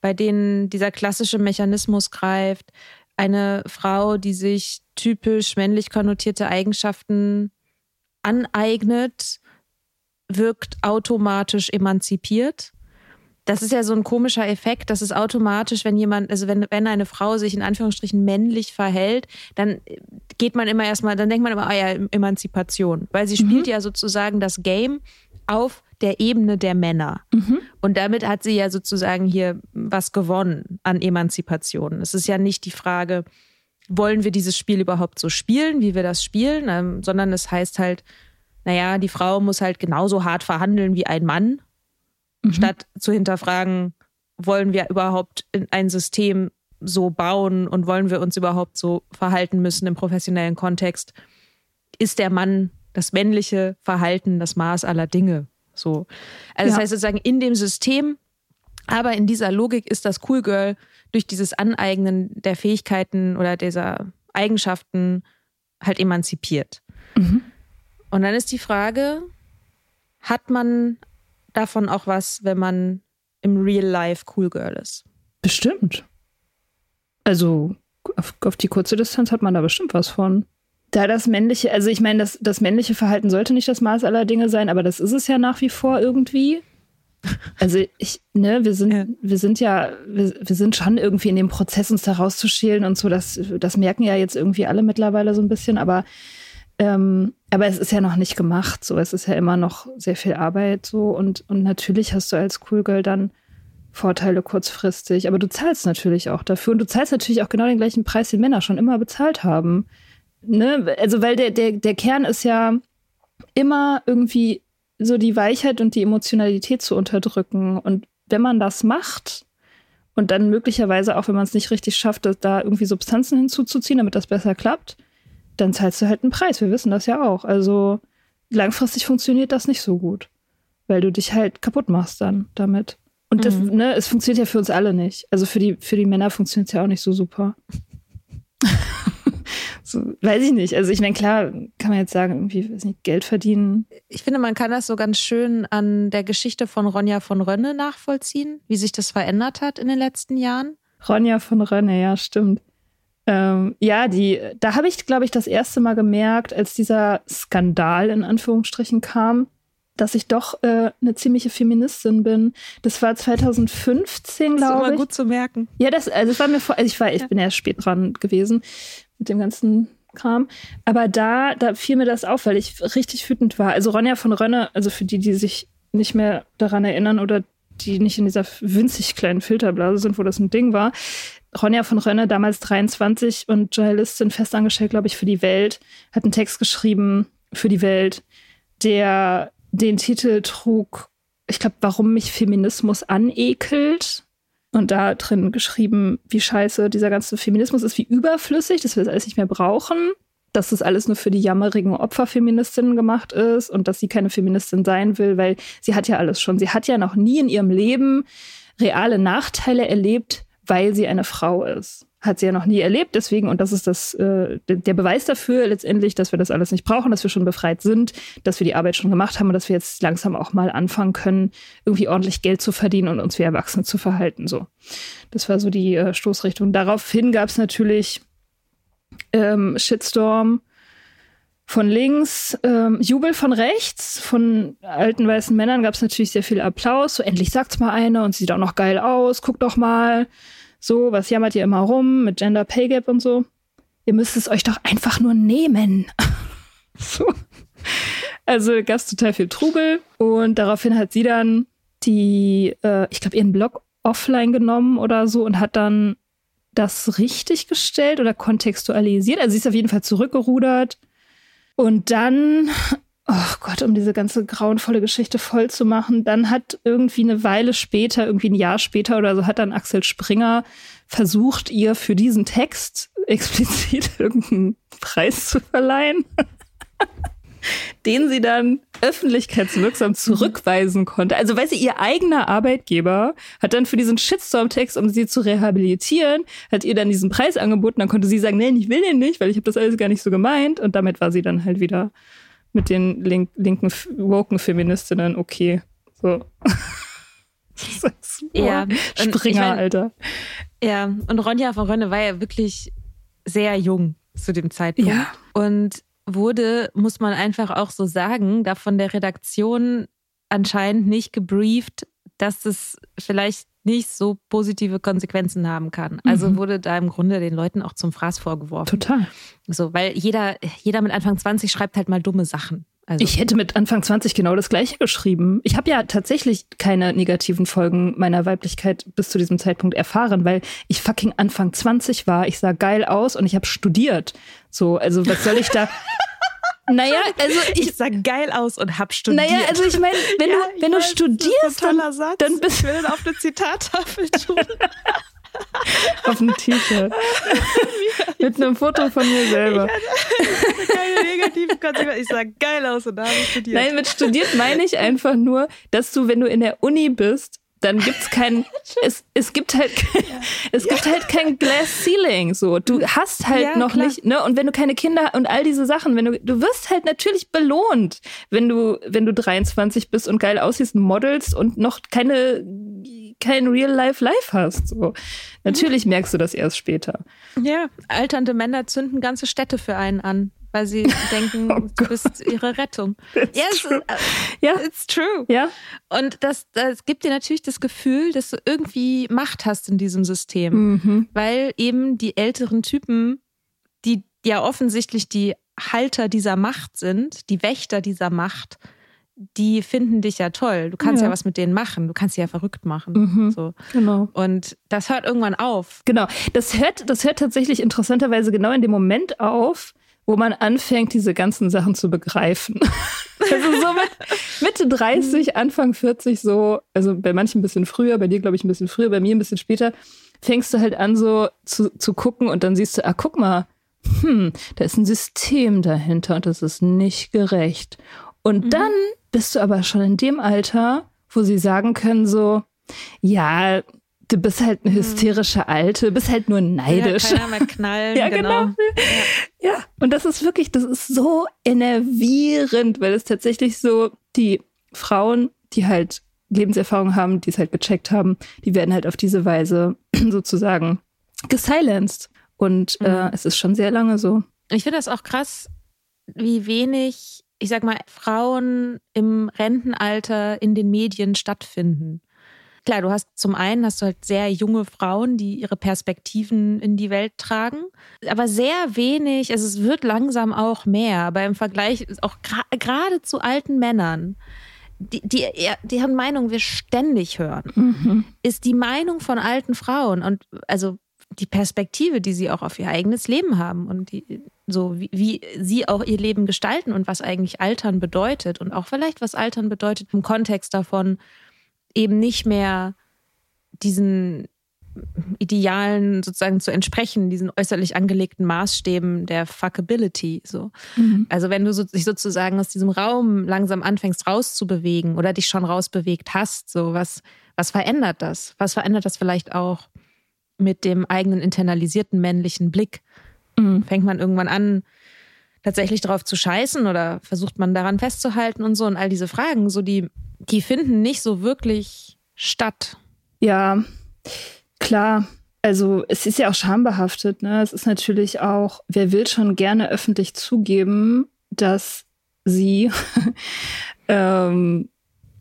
bei denen dieser klassische Mechanismus greift. Eine Frau, die sich typisch männlich konnotierte Eigenschaften aneignet, wirkt automatisch emanzipiert. Das ist ja so ein komischer Effekt, dass es automatisch, wenn jemand, also wenn, wenn eine Frau sich in Anführungsstrichen männlich verhält, dann geht man immer erstmal, dann denkt man immer, ah ja, Emanzipation. Weil sie spielt ja sozusagen das Game auf der Ebene der Männer. Und damit hat sie ja sozusagen hier was gewonnen an Emanzipation. Es ist ja nicht die Frage, wollen wir dieses Spiel überhaupt so spielen, wie wir das spielen, ähm, sondern es heißt halt, naja, die Frau muss halt genauso hart verhandeln wie ein Mann, statt zu hinterfragen, wollen wir überhaupt in ein System so bauen und wollen wir uns überhaupt so verhalten müssen im professionellen Kontext? Ist der Mann das männliche Verhalten das Maß aller Dinge? So. Also das Ja. heißt sozusagen in dem System, aber in dieser Logik ist das Cool Girl durch dieses Aneignen der Fähigkeiten oder dieser Eigenschaften halt emanzipiert. Und dann ist die Frage, hat man davon auch was, wenn man im Real Life Cool Girl ist? Bestimmt. Also auf, auf die kurze Distanz hat man da bestimmt was von. Da das männliche, also ich meine, das, das männliche Verhalten sollte nicht das Maß aller Dinge sein, aber das ist es ja nach wie vor irgendwie. Also ich, ne, wir sind, ja. wir sind ja, wir, wir sind schon irgendwie in dem Prozess, uns da rauszuschälen und so. Das, das merken ja jetzt irgendwie alle mittlerweile so ein bisschen, aber ähm, aber es ist ja noch nicht gemacht. So, es ist ja immer noch sehr viel Arbeit so und und natürlich hast du als Cool Girl dann Vorteile kurzfristig, aber du zahlst natürlich auch dafür und du zahlst natürlich auch genau den gleichen Preis, den Männer schon immer bezahlt haben. Ne? Also weil der der der Kern ist ja immer irgendwie so die Weichheit und die Emotionalität zu unterdrücken. Und wenn man das macht und dann möglicherweise auch, wenn man es nicht richtig schafft, da irgendwie Substanzen hinzuzuziehen, damit das besser klappt, dann zahlst du halt einen Preis. Wir wissen das ja auch. Also langfristig funktioniert das nicht so gut, weil du dich halt kaputt machst dann damit. Und das, mhm. ne, es funktioniert ja für uns alle nicht. Also für die, für die Männer funktioniert es ja auch nicht so super. So, weiß ich nicht. Also ich meine, klar, kann man jetzt sagen, irgendwie weiß nicht, Geld verdienen. Ich finde, man kann das so ganz schön an der Geschichte von Ronja von Rönne nachvollziehen, wie sich das verändert hat in den letzten Jahren. Ronja von Rönne, ja, stimmt. Ähm, ja, die, da habe ich, glaube ich, das erste Mal gemerkt, als dieser Skandal in Anführungsstrichen kam, dass ich doch äh, eine ziemliche Feministin bin. Das war 2015, glaube ich. Das ist immer gut zu merken. Ja, das, also das war mir vor, also ich war, ich ja. bin ja spät dran gewesen mit dem ganzen Kram. Aber da, da fiel mir das auf, weil ich richtig wütend war. Also Ronja von Rönne, also für die, die sich nicht mehr daran erinnern oder die nicht in dieser winzig kleinen Filterblase sind, wo das ein Ding war. Ronja von Rönne, damals 23 und Journalistin festangestellt, glaube ich, für die Welt, hat einen Text geschrieben für die Welt, der den Titel trug, ich glaube, warum mich Feminismus anekelt und da drin geschrieben, wie scheiße dieser ganze Feminismus ist, wie überflüssig, dass wir das alles nicht mehr brauchen, dass das alles nur für die jammerigen Opferfeministinnen gemacht ist und dass sie keine Feministin sein will, weil sie hat ja alles schon. Sie hat ja noch nie in ihrem Leben reale Nachteile erlebt, weil sie eine Frau ist hat sie ja noch nie erlebt. Deswegen, und das ist das, äh, der Beweis dafür letztendlich, dass wir das alles nicht brauchen, dass wir schon befreit sind, dass wir die Arbeit schon gemacht haben und dass wir jetzt langsam auch mal anfangen können, irgendwie ordentlich Geld zu verdienen und uns wie Erwachsene zu verhalten. So, das war so die äh, Stoßrichtung. Daraufhin gab es natürlich ähm, Shitstorm von links, ähm, Jubel von rechts, von alten weißen Männern gab es natürlich sehr viel Applaus. So endlich sagt's mal eine und sieht auch noch geil aus. Guck doch mal. So, was jammert ihr immer rum mit Gender Pay Gap und so? Ihr müsst es euch doch einfach nur nehmen. so. Also gab es total viel Trubel und daraufhin hat sie dann die, äh, ich glaube, ihren Blog offline genommen oder so und hat dann das richtig gestellt oder kontextualisiert. Also sie ist auf jeden Fall zurückgerudert. Und dann oh Gott, um diese ganze grauenvolle Geschichte voll zu machen, dann hat irgendwie eine Weile später, irgendwie ein Jahr später oder so, hat dann Axel Springer versucht, ihr für diesen Text explizit irgendeinen Preis zu verleihen, den sie dann öffentlichkeitswirksam zurückweisen konnte. Also, weil sie ihr eigener Arbeitgeber hat dann für diesen Shitstorm-Text, um sie zu rehabilitieren, hat ihr dann diesen Preis angeboten. Dann konnte sie sagen, nee, ich will den nicht, weil ich habe das alles gar nicht so gemeint. Und damit war sie dann halt wieder mit den link linken, woken Feministinnen okay. So. ja, Springer, ich mein, Alter. Ja, und Ronja von Rönne war ja wirklich sehr jung zu dem Zeitpunkt. Ja. Und wurde, muss man einfach auch so sagen, da von der Redaktion anscheinend nicht gebrieft, dass es vielleicht nicht so positive Konsequenzen haben kann. Also mhm. wurde da im Grunde den Leuten auch zum Fraß vorgeworfen. Total. So, weil jeder, jeder mit Anfang 20 schreibt halt mal dumme Sachen. Also. Ich hätte mit Anfang 20 genau das gleiche geschrieben. Ich habe ja tatsächlich keine negativen Folgen meiner Weiblichkeit bis zu diesem Zeitpunkt erfahren, weil ich fucking Anfang 20 war. Ich sah geil aus und ich habe studiert. So, also was soll ich da Naja, also ich, ich sah geil aus und hab studiert. Naja, also ich meine, wenn ja, du wenn weiß, du studierst, dann, dann bist du will auf eine Zitattafel tun. auf ein T-Shirt. Mit einem Foto von mir selber. Ich keine negativen Konsequenzen. Ich sah geil aus und da habe ich studiert. Nein, mit studiert meine ich einfach nur, dass du, wenn du in der Uni bist, dann gibt's kein es, es gibt halt ja. es ja. gibt halt kein Glass Ceiling so du hast halt ja, noch klar. nicht ne und wenn du keine Kinder und all diese Sachen wenn du du wirst halt natürlich belohnt wenn du wenn du 23 bist und geil aussiehst modelst und noch keine kein Real Life Life hast so natürlich merkst du das erst später ja alternde Männer zünden ganze Städte für einen an weil sie denken, Oh du bist ihre Rettung. It's Ja, es true. ist, äh, Ja. it's true. Ja, Und das, das gibt dir natürlich das Gefühl, dass du irgendwie Macht hast in diesem System. mhm. Weil eben die älteren Typen, die ja offensichtlich die Halter dieser Macht sind, die Wächter dieser Macht, die finden dich ja toll. Du kannst ja, Ja. was mit denen machen. Du kannst sie ja verrückt machen. Mhm. So. genau. Und das hört irgendwann auf. Genau. Das hört, das hört tatsächlich interessanterweise genau in dem Moment auf, wo man anfängt, diese ganzen Sachen zu begreifen. Also so mit Mitte 30, Anfang 40 so, also bei manchen ein bisschen früher, bei dir glaube ich ein bisschen früher, bei mir ein bisschen später, fängst du halt an so zu, zu gucken und dann siehst du, ah, guck mal, hm, da ist ein System dahinter und das ist nicht gerecht. Und dann bist du aber schon in dem Alter, wo sie sagen können so, ja, du bist halt eine hysterische Alte, bist halt nur neidisch. Ja, keiner mehr knallen. Ja, genau. genau. Ja, und das ist wirklich, das ist so enervierend, weil es tatsächlich so die Frauen, die halt Lebenserfahrung haben, die es halt gecheckt haben, die werden halt auf diese Weise sozusagen gesilenced. Und äh, es ist schon sehr lange so. Ich finde das auch krass, wie wenig, ich sag mal, Frauen im Rentenalter in den Medien stattfinden. Klar, du hast zum einen hast du halt sehr junge Frauen, die ihre Perspektiven in die Welt tragen, aber sehr wenig, also es wird langsam auch mehr, aber im Vergleich auch gerade zu alten Männern, die, die, deren Meinung wir ständig hören, ist die Meinung von alten Frauen und also die Perspektive, die sie auch auf ihr eigenes Leben haben und die, so wie, wie sie auch ihr Leben gestalten und was eigentlich Altern bedeutet und auch vielleicht was Altern bedeutet im Kontext davon, eben nicht mehr diesen Idealen sozusagen zu entsprechen, diesen äußerlich angelegten Maßstäben der Fuckability. So. Also wenn du so, dich sozusagen aus diesem Raum langsam anfängst rauszubewegen oder dich schon rausbewegt hast, so was, was verändert das? Was verändert das vielleicht auch mit dem eigenen internalisierten männlichen Blick? Fängt man irgendwann an, tatsächlich darauf zu scheißen oder versucht man daran festzuhalten und so und all diese Fragen, so die, die finden nicht so wirklich statt. Ja, klar. Also es ist ja auch schambehaftet. Ne? Es ist natürlich auch, wer will schon gerne öffentlich zugeben, dass sie ähm,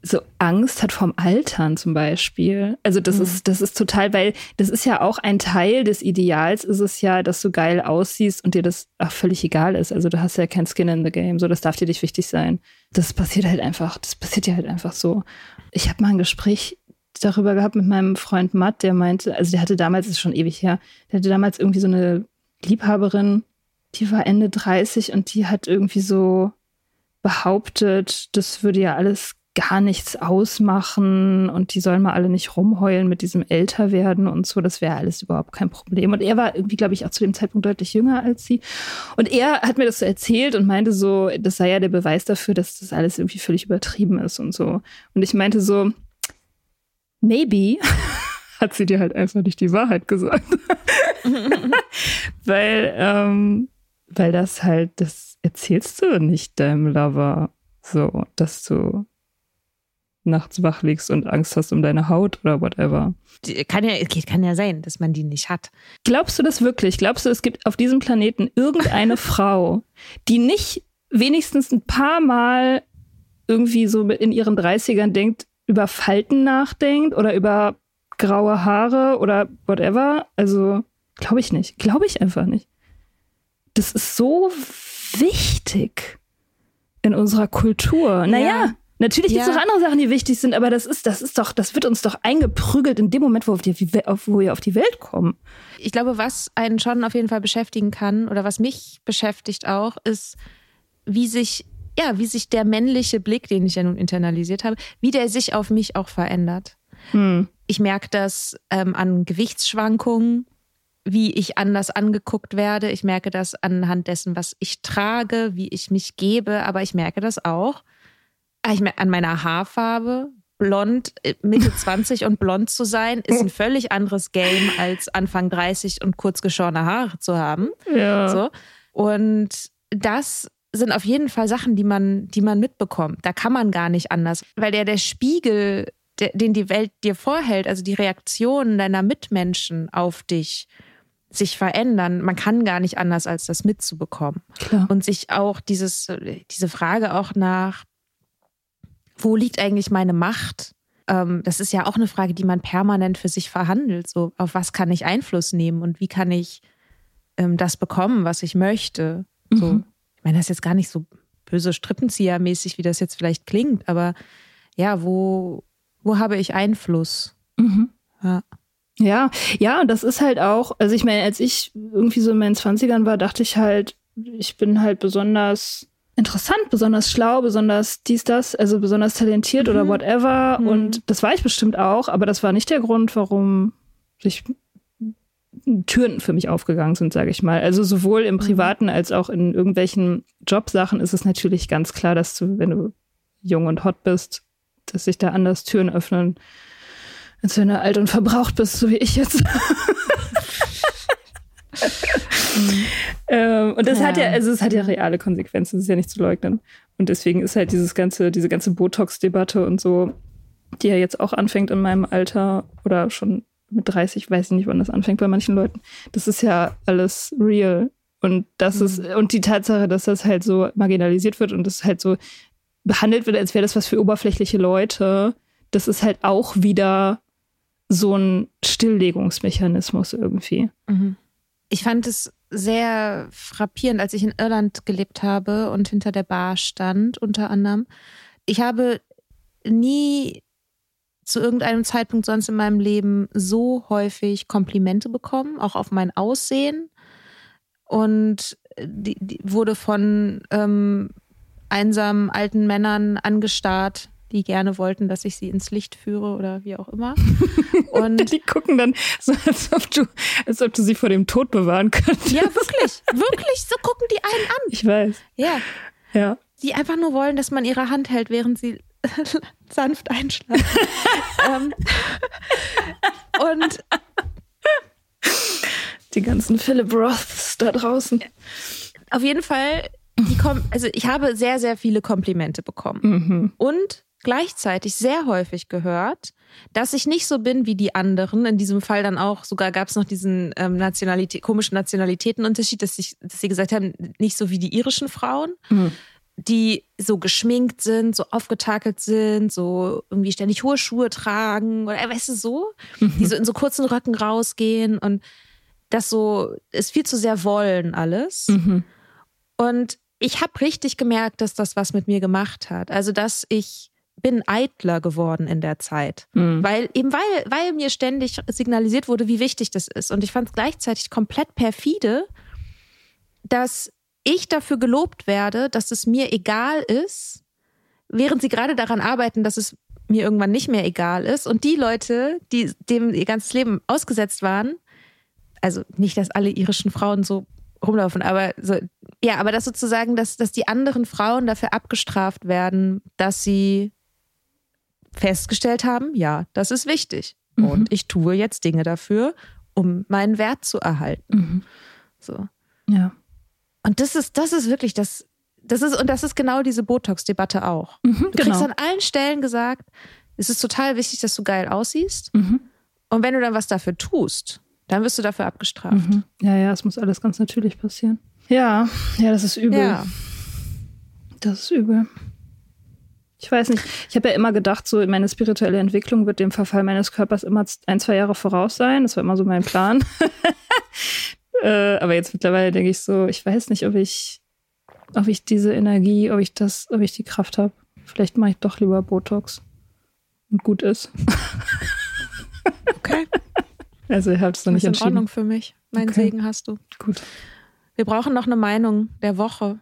so Angst hat vom Altern zum Beispiel. Also das ist, das ist total, weil das ist ja auch ein Teil des Ideals, ist es ja, dass du geil aussiehst und dir das auch völlig egal ist. Also du hast ja kein Skin in the Game, so das darf dir nicht wichtig sein. Das passiert halt einfach, das passiert ja halt einfach so. Ich habe mal ein Gespräch darüber gehabt mit meinem Freund Matt, der meinte, also der hatte damals, das ist schon ewig her, der hatte damals irgendwie so eine Liebhaberin, die war Ende 30 und die hat irgendwie so behauptet, das würde ja alles gar nichts ausmachen und die sollen mal alle nicht rumheulen mit diesem Älterwerden und so, das wäre alles überhaupt kein Problem. Und er war irgendwie, glaube ich, auch zu dem Zeitpunkt deutlich jünger als sie. Und er hat mir das so erzählt und meinte so, das sei ja der Beweis dafür, dass das alles irgendwie völlig übertrieben ist und so. Und ich meinte so, maybe hat sie dir halt einfach nicht die Wahrheit gesagt. weil, ähm, weil das halt, das erzählst du nicht deinem Lover so, dass du nachts wach liegst und Angst hast um deine Haut oder whatever. Kann ja, kann ja sein, dass man die nicht hat. Glaubst du das wirklich? Glaubst du, es gibt auf diesem Planeten irgendeine Frau, die nicht wenigstens ein paar Mal irgendwie so in ihren 30ern denkt, über Falten nachdenkt oder über graue Haare oder whatever? Also, glaube ich nicht. Glaube ich einfach nicht. Das ist so wichtig in unserer Kultur. Naja, Ja. Natürlich gibt es noch andere Sachen, die wichtig sind, aber das ist, das ist doch, das wird uns doch eingeprügelt in dem Moment, wo wir, auf wo wir auf die Welt kommen. Ich glaube, was einen schon auf jeden Fall beschäftigen kann oder was mich beschäftigt auch, ist, wie sich, ja, wie sich der männliche Blick, den ich ja nun internalisiert habe, wie der sich auf mich auch verändert. Hm. Ich merke das ähm, an Gewichtsschwankungen, wie ich anders angeguckt werde. Ich merke das anhand dessen, was ich trage, wie ich mich gebe, aber ich merke das auch ich merke an meiner Haarfarbe. Blond, äh, Mitte 20 und blond zu sein, ist ein völlig anderes Game als Anfang 30 und kurz geschorene Haare zu haben. Ja. So. Und das sind auf jeden Fall Sachen, die man, die man mitbekommt. Da kann man gar nicht anders. Weil der, der Spiegel, der, den die Welt dir vorhält, also die Reaktionen deiner Mitmenschen auf dich, sich verändern. Man kann gar nicht anders, als das mitzubekommen. Klar. Und sich auch dieses, diese Frage auch nach, wo liegt eigentlich meine Macht? Ähm, das ist ja auch eine Frage, die man permanent für sich verhandelt. So, auf was kann ich Einfluss nehmen und wie kann ich ähm, das bekommen, was ich möchte? So, Mhm. ich meine, das ist jetzt gar nicht so böse Strippenzieher-mäßig, wie das jetzt vielleicht klingt, aber ja, wo, wo habe ich Einfluss? Mhm. Ja. Ja, ja, das ist halt auch, also ich meine, als ich irgendwie so in meinen Zwanzigern war, dachte ich halt, ich bin halt besonders interessant, besonders schlau, besonders dies, das, also besonders talentiert oder whatever. Mhm. Und das war ich bestimmt auch, aber das war nicht der Grund, warum sich Türen für mich aufgegangen sind, sage ich mal. Also sowohl im Privaten als auch in irgendwelchen Jobsachen ist es natürlich ganz klar, dass du, wenn du jung und hot bist, dass sich da anders Türen öffnen, als wenn du alt und verbraucht bist, so wie ich jetzt. ähm, und das Ja. hat ja, also es hat ja reale Konsequenzen, das ist ja nicht zu leugnen. Und deswegen ist halt dieses ganze, diese ganze Botox-Debatte und so, die ja jetzt auch anfängt in meinem Alter oder schon mit 30, weiß ich nicht, wann das anfängt bei manchen Leuten. Das ist ja alles real. Und das ist, und die Tatsache, dass das halt so marginalisiert wird und das halt so behandelt wird, als wäre das was für oberflächliche Leute, das ist halt auch wieder so ein Stilllegungsmechanismus irgendwie. Ich fand es sehr frappierend, als ich in Irland gelebt habe und hinter der Bar stand, unter anderem. Ich habe nie zu irgendeinem Zeitpunkt sonst in meinem Leben so häufig Komplimente bekommen, auch auf mein Aussehen. Und die, die wurde von ähm, einsamen alten Männern angestarrt, die gerne wollten, dass ich sie ins Licht führe oder wie auch immer. Und Die gucken dann so, als ob du, als ob du sie vor dem Tod bewahren könntest. ja, wirklich, wirklich, so gucken die einen an. Ich weiß. Ja, Ja. die einfach nur wollen, dass man ihre Hand hält, während sie sanft einschlafen. ähm, und Die ganzen Philip Roths da draußen. auf jeden Fall, die kommen, also ich habe sehr, sehr viele Komplimente bekommen. Mhm. Und gleichzeitig sehr häufig gehört, dass ich nicht so bin wie die anderen. In diesem Fall dann auch, sogar gab es noch diesen ähm, Nationalität, komischen Nationalitätenunterschied, dass, ich, dass sie gesagt haben, nicht so wie die irischen Frauen, Mhm. die so geschminkt sind, so aufgetakelt sind, so irgendwie ständig hohe Schuhe tragen oder äh, weißt du so, die so in so kurzen Röcken rausgehen und das so ist viel zu sehr wollen alles. Mhm. Und ich habe richtig gemerkt, dass das was mit mir gemacht hat. Also, dass ich bin eitler geworden in der Zeit. Mhm. Weil, eben weil, weil mir ständig signalisiert wurde, wie wichtig das ist. Und ich fand es gleichzeitig komplett perfide, dass ich dafür gelobt werde, dass es mir egal ist, während sie gerade daran arbeiten, dass es mir irgendwann nicht mehr egal ist. Und die Leute, die dem ihr ganzes Leben ausgesetzt waren, also nicht, dass alle irischen Frauen so rumlaufen, aber so, ja, aber das sozusagen, dass, dass die anderen Frauen dafür abgestraft werden, dass sie festgestellt haben, ja, das ist wichtig. Und ich tue jetzt Dinge dafür, um meinen Wert zu erhalten. Mhm. So. Ja. Und das ist, das ist wirklich das, das ist, und das ist genau diese Botox-Debatte auch. Mhm, Du kriegst genau. an allen Stellen gesagt, es ist total wichtig, dass du geil aussiehst. Mhm. Und wenn du dann was dafür tust, dann wirst du dafür abgestraft. Mhm. Ja, ja, es muss alles ganz natürlich passieren. Ja, ja, das ist übel. Ja. Das ist übel. Ich weiß nicht. Ich habe ja immer gedacht, so meine spirituelle Entwicklung wird dem Verfall meines Körpers immer ein, zwei Jahre voraus sein. Das war immer so mein Plan. äh, aber jetzt mittlerweile denke ich so, ich weiß nicht, ob ich, ob ich diese Energie, ob ich das, ob ich die Kraft habe. Vielleicht mache ich doch lieber Botox. Und gut ist. Okay. Also ich habe es noch Das nicht ist in Ordnung entschieden. für mich. Mein Okay. Segen hast du. Gut. Wir brauchen noch eine Meinung der Woche.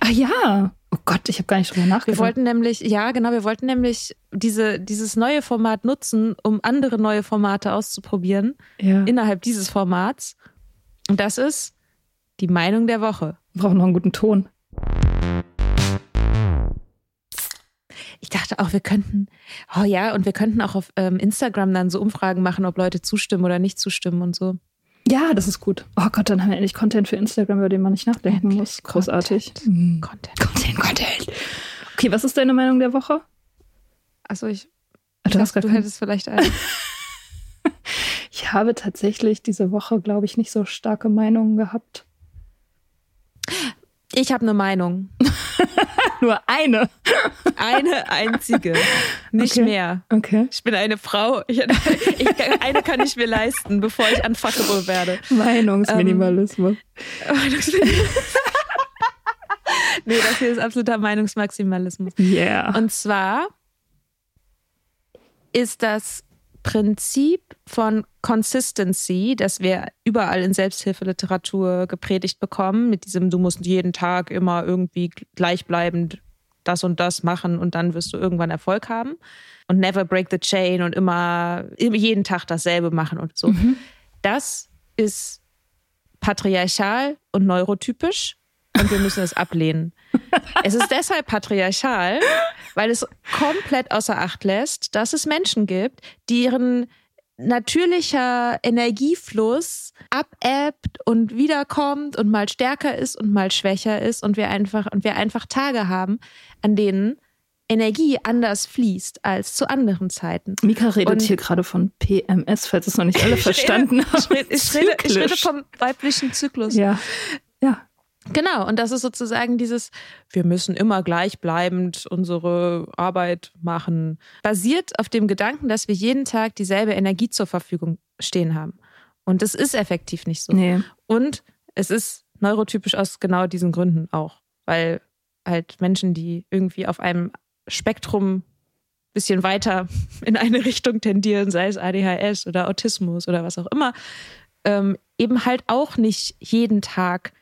Ah ja. Oh Gott, ich habe gar nicht drüber Wir nachgedacht. wollten nämlich, ja, genau, wir wollten nämlich diese, dieses neue Format nutzen, um andere neue Formate auszuprobieren ja. innerhalb dieses Formats. Und das ist die Meinung der Woche. Wir brauchen noch einen guten Ton. Ich dachte auch, wir könnten, oh ja, und wir könnten auch auf ähm, Instagram dann so Umfragen machen, ob Leute zustimmen oder nicht zustimmen und so. Ja, das ist gut. Oh Gott, dann haben wir endlich Content für Instagram, über den man nicht nachdenken Endlich muss. Großartig. Content. Mhm. Content. Content, Content. Okay, was ist deine Meinung der Woche? Also ich, Ah, ich dachte, du hättest vielleicht eine. Ja, Ich habe tatsächlich diese Woche, glaube ich, nicht so starke Meinungen gehabt. Ich habe eine Meinung. Nur eine. Eine einzige. Nicht Okay. mehr. Okay. Ich bin eine Frau. Ich, ich, eine kann ich mir leisten, bevor ich unfuckable werde. Meinungsminimalismus. Nee, das hier ist absoluter Meinungsmaximalismus. yeah. Und zwar ist das Prinzip von Consistency, das wir überall in Selbsthilfeliteratur gepredigt bekommen, mit diesem, du musst jeden Tag immer irgendwie gleichbleibend das und das machen und dann wirst du irgendwann Erfolg haben. Und never break the chain und immer, jeden Tag dasselbe machen und so. Das ist patriarchal und neurotypisch und wir müssen es ablehnen. Es ist deshalb patriarchal, weil es komplett außer Acht lässt, dass es Menschen gibt, die ihren natürlicher Energiefluss abebbt und wiederkommt und mal stärker ist und mal schwächer ist und wir einfach und wir einfach Tage haben, an denen Energie anders fließt als zu anderen Zeiten. Mika redet Und- hier gerade von PMS, falls es noch nicht alle verstanden Ich haben. rede, ich, rede, ich rede vom weiblichen Zyklus. Ja. Genau, und das ist sozusagen dieses, wir müssen immer gleichbleibend unsere Arbeit machen, basiert auf dem Gedanken, dass wir jeden Tag dieselbe Energie zur Verfügung stehen haben. Und das ist effektiv nicht so. Nee. Und es ist neurotypisch aus genau diesen Gründen auch, weil halt Menschen, die irgendwie auf einem Spektrum bisschen weiter in eine Richtung tendieren, sei es ADHS oder Autismus oder was auch immer, ähm, eben halt auch nicht jeden Tag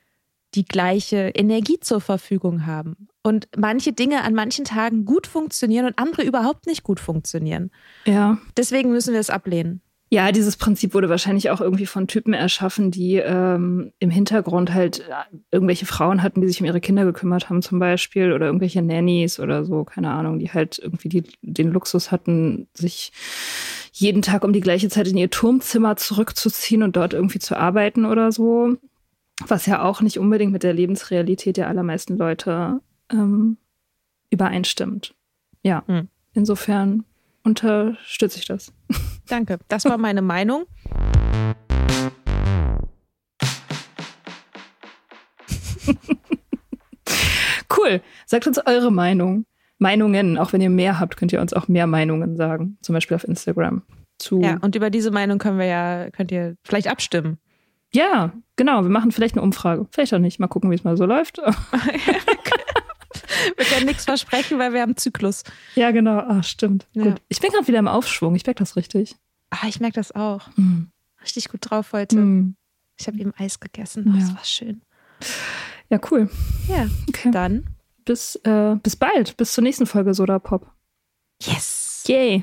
die gleiche Energie zur Verfügung haben. Und manche Dinge an manchen Tagen gut funktionieren und andere überhaupt nicht gut funktionieren. Ja. Deswegen müssen wir es ablehnen. Ja, dieses Prinzip wurde wahrscheinlich auch irgendwie von Typen erschaffen, die ähm, im Hintergrund halt äh, irgendwelche Frauen hatten, die sich um ihre Kinder gekümmert haben zum Beispiel oder irgendwelche Nannies oder so, keine Ahnung, die halt irgendwie die, den Luxus hatten, sich jeden Tag um die gleiche Zeit in ihr Turmzimmer zurückzuziehen und dort irgendwie zu arbeiten oder so. Was ja auch nicht unbedingt mit der Lebensrealität der allermeisten Leute ähm, übereinstimmt. Ja, Hm. insofern unterstütze ich das. Danke. Das war meine Meinung. Cool. Sagt uns eure Meinung. Meinungen. Auch wenn ihr mehr habt, könnt ihr uns auch mehr Meinungen sagen. Zum Beispiel auf Instagram. Zu Ja, und über diese Meinung können wir ja, könnt ihr vielleicht abstimmen. Ja, genau. Wir machen vielleicht eine Umfrage. Vielleicht auch nicht. Mal gucken, wie es mal so läuft. Wir können nichts versprechen, weil wir haben Zyklus. ja, genau. Ah, stimmt. Ja. Gut. Ich bin gerade wieder im Aufschwung. Ich merke das richtig. Ah, ich merke das auch. Hm. Richtig gut drauf heute. Hm. Ich habe eben Eis gegessen. Oh, Ja. Das war schön. Ja, cool. Ja, Okay. dann. Bis, äh, bis bald. Bis zur nächsten Folge Soda Pop. Yes. Yay.